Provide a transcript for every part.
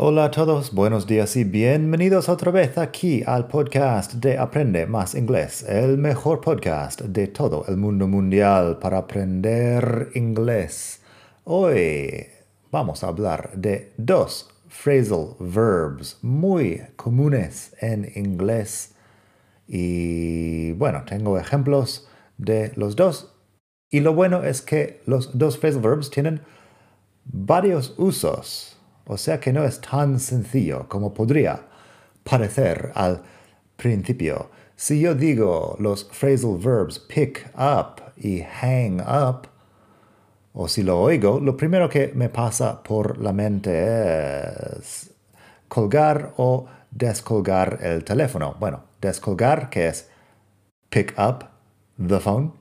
Hola a todos, buenos días y bienvenidos otra vez aquí al podcast de Aprende Más Inglés, el mejor podcast de todo el mundo mundial para aprender inglés. Hoy vamos a hablar de dos phrasal verbs muy comunes en inglés. Y bueno, tengo ejemplos de los dos. Y lo bueno es que los dos phrasal verbs tienen varios usos o sea que no es tan sencillo como podría parecer al principio. Si yo digo los phrasal verbs pick up y hang up, o si lo oigo, lo primero que me pasa por la mente es colgar o descolgar el teléfono. Bueno, descolgar, que es pick up the phone.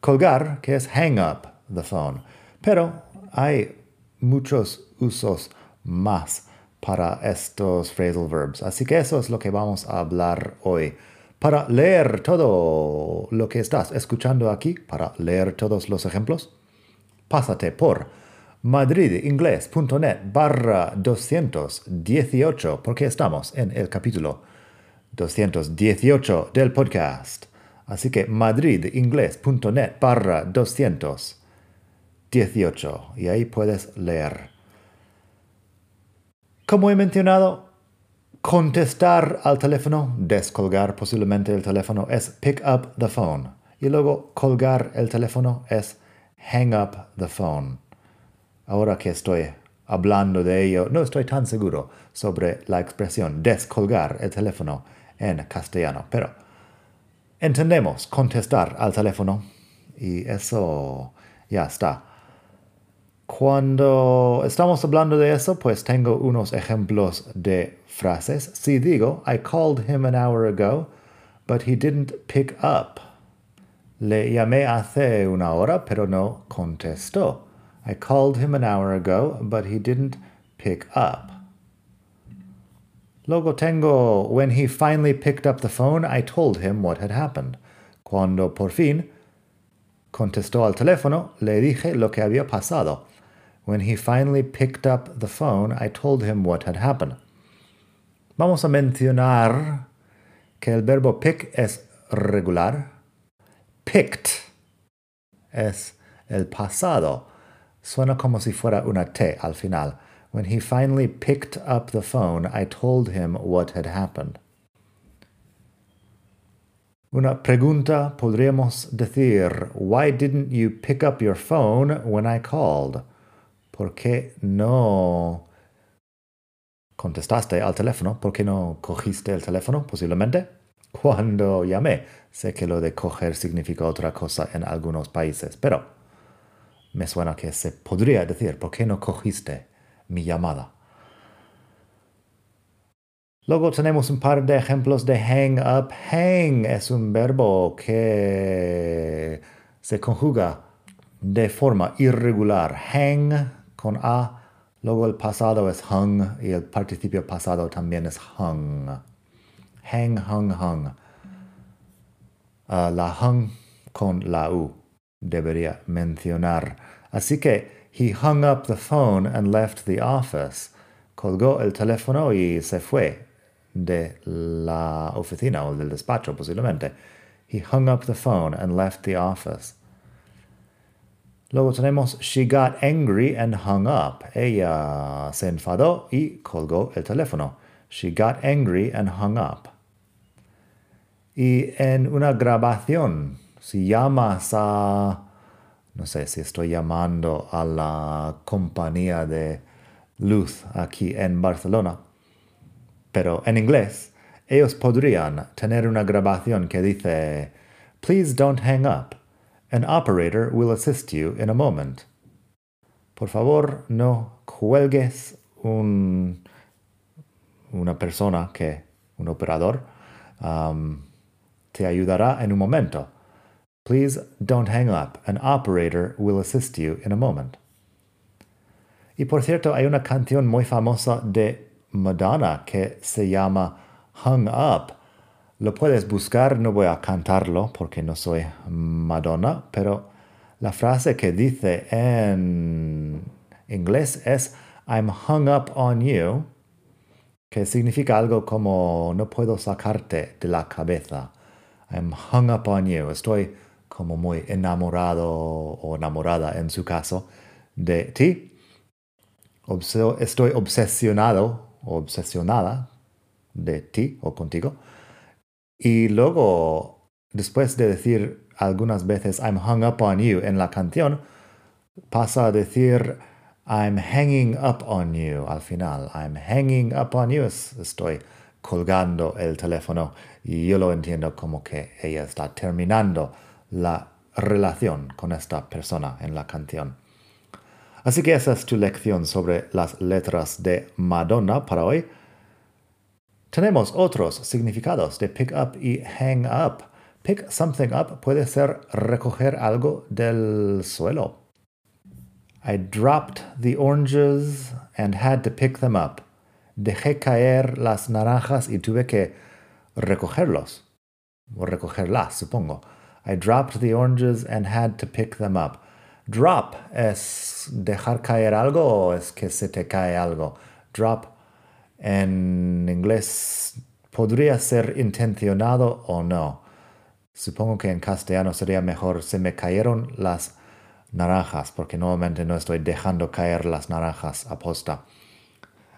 Colgar, que es hang up the phone. Pero hay muchos usos más para estos phrasal verbs. Así que eso es lo que vamos a hablar hoy. Para leer todo lo que estás escuchando aquí, para leer todos los ejemplos, pásate por madridingles.net barra 218 porque estamos en el capítulo 218 del podcast. Así que madridingles.net barra 218 y ahí puedes leer. Como he mencionado, contestar al teléfono, descolgar posiblemente el teléfono es pick up the phone. Y luego colgar el teléfono es hang up the phone. Ahora que estoy hablando de ello, no estoy tan seguro sobre la expresión descolgar el teléfono en castellano, pero entendemos contestar al teléfono y eso ya está. Cuando estamos hablando de eso, pues tengo unos ejemplos de frases. Si digo, I called him an hour ago, but he didn't pick up. Le llamé hace una hora, pero no contestó. I called him an hour ago, but he didn't pick up. Luego tengo, when he finally picked up the phone, I told him what had happened. Cuando por fin contestó al teléfono, le dije lo que había pasado. When he finally picked up the phone, I told him what had happened. Vamos a mencionar que el verbo pick es regular. Picked es el pasado. Suena como si fuera una T al final. When he finally picked up the phone, I told him what had happened. Una pregunta podríamos decir, Why didn't you pick up your phone when I called? ¿Por qué no contestaste al teléfono? ¿Por qué no cogiste el teléfono posiblemente? Cuando llamé, sé que lo de coger significa otra cosa en algunos países, pero me suena que se podría decir, ¿por qué no cogiste mi llamada? Luego tenemos un par de ejemplos de hang up. Hang es un verbo que se conjuga de forma irregular. Hang con A. Luego el pasado es hung y el participio pasado también es hung. Hang, hung, hung. Ah, la hung con la U debería mencionar. Así que he hung up the phone and left the office. Colgó el teléfono y se fue de la oficina o del despacho posiblemente. He hung up the phone and left the office. Luego tenemos she got angry and hung up. Ella se enfadó y colgó el teléfono. She got angry and hung up. Y en una grabación, si llamas a, no sé si estoy llamando a la compañía de luz aquí en Barcelona, pero en inglés, ellos podrían tener una grabación que dice, please don't hang up. An operator will assist you in a moment. Por favor, no cuelgues un, una persona que, un operador, um, te ayudará en un momento. Please don't hang up. An operator will assist you in a moment. Y por cierto, hay una canción muy famosa de Madonna que se llama Hung Up. Lo puedes buscar, no voy a cantarlo porque no soy Madonna, pero la frase que dice en inglés es I'm hung up on you, que significa algo como no puedo sacarte de la cabeza. I'm hung up on you. Estoy como muy enamorado o enamorada en su caso de ti. estoy obsesionado o obsesionada de ti o contigo. Y luego, después de decir algunas veces I'm hung up on you en la canción, pasa a decir I'm hanging up on you al final. I'm hanging up on you. Estoy colgando el teléfono y yo lo entiendo como que ella está terminando la relación con esta persona en la canción. Así que esa es tu lección sobre las letras de Madonna para hoy. Tenemos otros significados de pick up y hang up. Pick something up puede ser recoger algo del suelo. I dropped the oranges and had to pick them up. Dejé caer las naranjas y tuve que recogerlos. O recogerlas, supongo. I dropped the oranges and had to pick them up. Drop es dejar caer algo o es que se te cae algo. Drop en inglés podría ser intencionado o no. Supongo que en castellano sería mejor se me cayeron las naranjas porque normalmente no estoy dejando caer las naranjas a posta.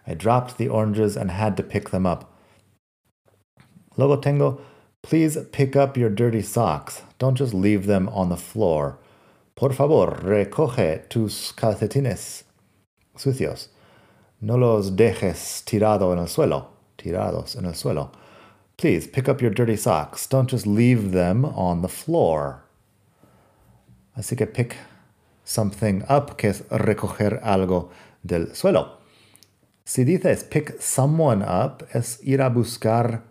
I dropped the oranges and had to pick them up. Luego tengo Please pick up your dirty socks. Don't just leave them on the floor. Por favor, recoge tus calcetines sucios. No los dejes tirado en el suelo, tirados en el suelo. Please pick up your dirty socks. Don't just leave them on the floor. Así que pick something up, que es recoger algo del suelo. Si dices pick someone up, es ir a buscar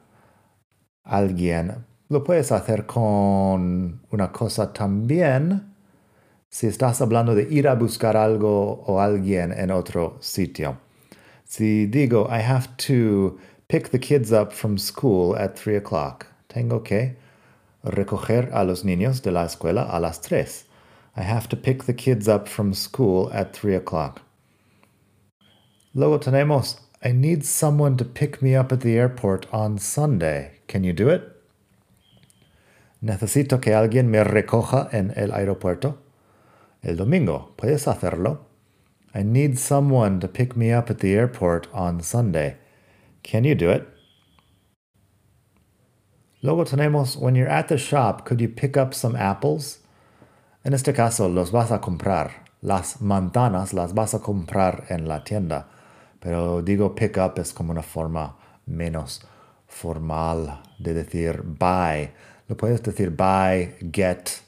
alguien. Lo puedes hacer con una cosa también si estás hablando de ir a buscar algo o alguien en otro sitio. Si digo, I have to pick the kids up from school at 3 o'clock. Tengo que recoger a los niños de la escuela a las tres. I have to pick the kids up from school at 3 o'clock. Luego tenemos I need someone to pick me up at the airport on Sunday. Can you do it? Necesito que alguien me recoja en el aeropuerto. El domingo. ¿Puedes hacerlo? I need someone to pick me up at the airport on Sunday. Can you do it? Luego tenemos, when you're at the shop, could you pick up some apples? En este caso, los vas a comprar. Las manzanas las vas a comprar en la tienda. Pero digo pick up es como una forma menos formal de decir buy. Lo puedes decir buy, get,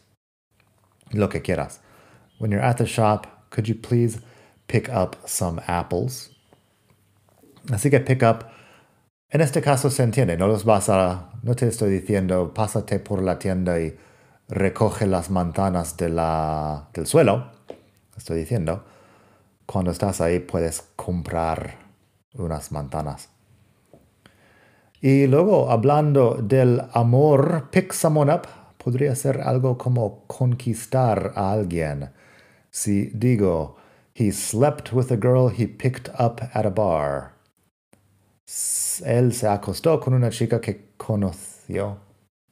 lo que quieras. When you're at the shop, could you please pick up some apples? Así que pick up, en este caso se entiende, no los vas a, no te estoy diciendo pásate por la tienda y recoge las manzanas de la, del suelo. Estoy diciendo, cuando estás ahí puedes comprar unas manzanas. Y luego, hablando del amor, pick someone up podría ser algo como conquistar a alguien. Si digo, he slept with a girl he picked up at a bar. Él se acostó con una chica que conoció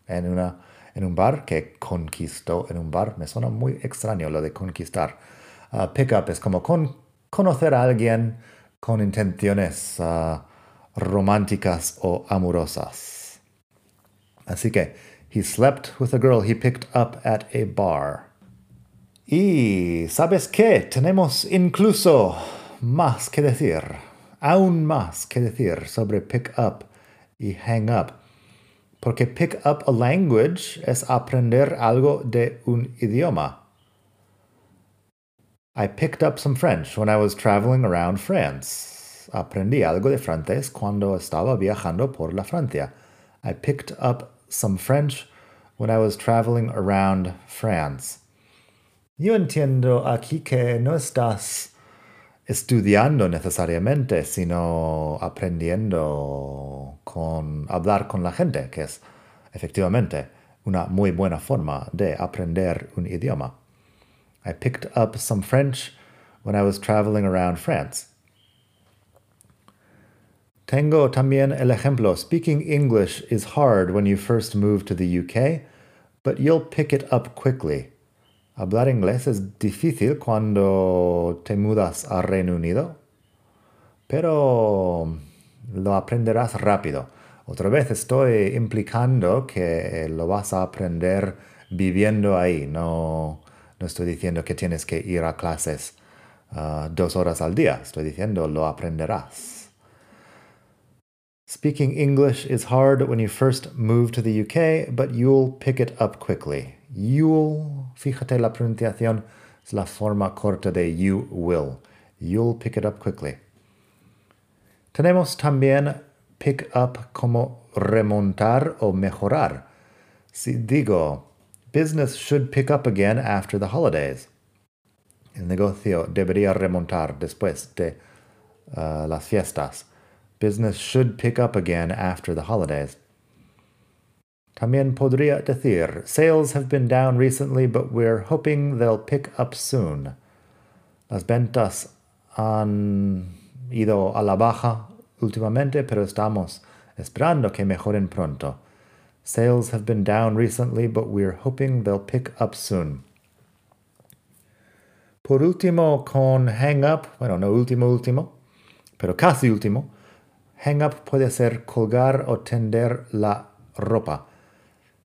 en, una, en un bar, que conquistó en un bar. Me suena muy extraño lo de conquistar. Uh, pick up es como con, conocer a alguien con intenciones uh, románticas o amorosas. Así que, he slept with a girl he picked up at a bar. Y, ¿sabes qué? Tenemos incluso más que decir, aún más que decir sobre pick up y hang up. Porque pick up a language es aprender algo de un idioma. I picked up some French when I was traveling around France. Aprendí algo de francés cuando estaba viajando por la Francia. I picked up some French when I was traveling around France. Yo entiendo aquí que no estás estudiando necesariamente, sino aprendiendo con hablar con la gente, que es efectivamente una muy buena forma de aprender un idioma. I picked up some French when I was traveling around France. Tengo también el ejemplo. Speaking English is hard when you first move to the UK, but you'll pick it up quickly. Hablar inglés es difícil cuando te mudas a Reino Unido, pero lo aprenderás rápido. Otra vez estoy implicando que lo vas a aprender viviendo ahí. No, no estoy diciendo que tienes que ir a clases uh, dos horas al día. Estoy diciendo lo aprenderás. Speaking English is hard when you first move to the UK, but you'll pick it up quickly. You'll, fíjate la pronunciación, es la forma corta de you will. You'll pick it up quickly. Tenemos también pick up como remontar o mejorar. Si digo, business should pick up again after the holidays. El negocio debería remontar después de uh, las fiestas. Business should pick up again after the holidays. También podría decir, sales have been down recently, but we're hoping they'll pick up soon. Las ventas han ido a la baja últimamente, pero estamos esperando que mejoren pronto. Sales have been down recently, but we're hoping they'll pick up soon. Por último, con hang up, bueno, no último, último, pero casi último, Hang up puede ser colgar o tender la ropa.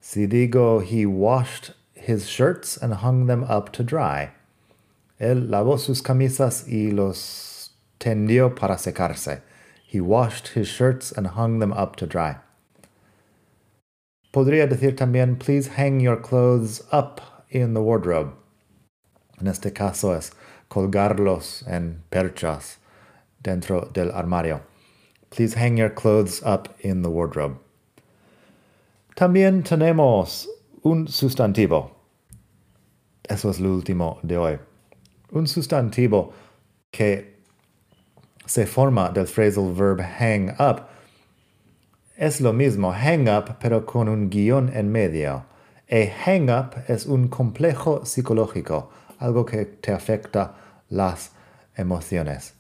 Si digo he washed his shirts and hung them up to dry. Él lavó sus camisas y los tendió para secarse. He washed his shirts and hung them up to dry. Podría decir también, please hang your clothes up in the wardrobe. En este caso es colgarlos en perchas dentro del armario. Please hang your clothes up in the wardrobe. También tenemos un sustantivo. Eso es lo último de hoy. Un sustantivo que se forma del phrasal verb hang up es lo mismo hang up pero con un guion en medio. A hang up es un complejo psicológico, algo que te afecta las emociones.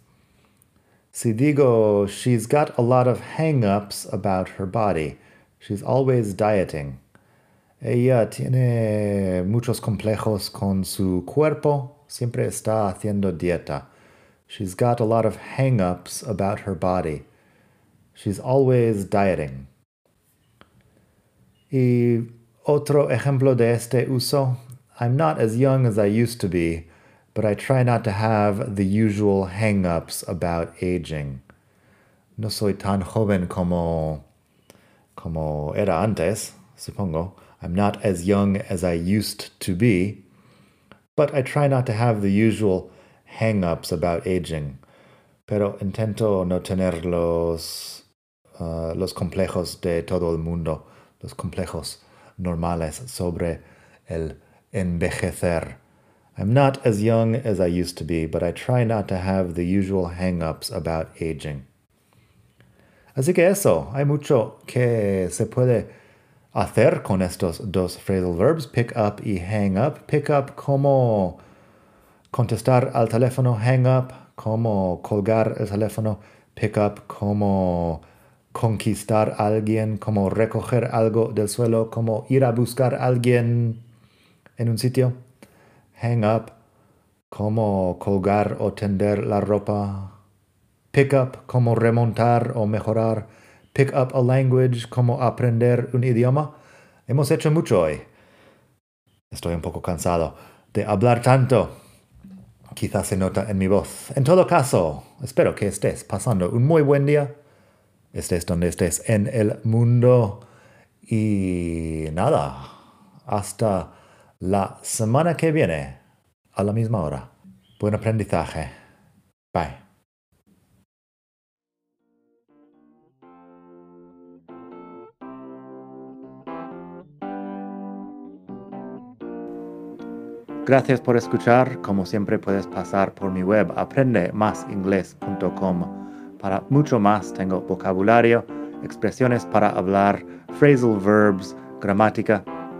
Si digo, she's got a lot of hang ups about her body. She's always dieting. Ella tiene muchos complejos con su cuerpo. Siempre está haciendo dieta. She's got a lot of hang ups about her body. She's always dieting. Y otro ejemplo de este uso. I'm not as young as I used to be but I try not to have the usual hang ups about aging. No soy tan joven como, como era antes, supongo. I'm not as young as I used to be, but I try not to have the usual hang ups about aging. Pero intento no tener los, uh, los complejos de todo el mundo, los complejos normales sobre el envejecer. I'm not as young as I used to be, but I try not to have the usual hang ups about aging. Así que eso, hay mucho que se puede hacer con estos dos phrasal verbs, pick up y hang up. Pick up como contestar al teléfono, hang up como colgar el teléfono, pick up como conquistar a alguien, como recoger algo del suelo, como ir a buscar a alguien en un sitio hang up, como colgar o tender la ropa, pick up, como remontar o mejorar, pick up a language, como aprender un idioma. Hemos hecho mucho hoy. Estoy un poco cansado de hablar tanto. Quizás se nota en mi voz. En todo caso, espero que estés pasando un muy buen día. Estés donde estés en el mundo. Y nada, hasta la semana que viene a la misma hora. Buen aprendizaje. Bye. Gracias por escuchar. Como siempre puedes pasar por mi web aprendemasingles.com. Para mucho más tengo vocabulario, expresiones para hablar, phrasal verbs, gramática,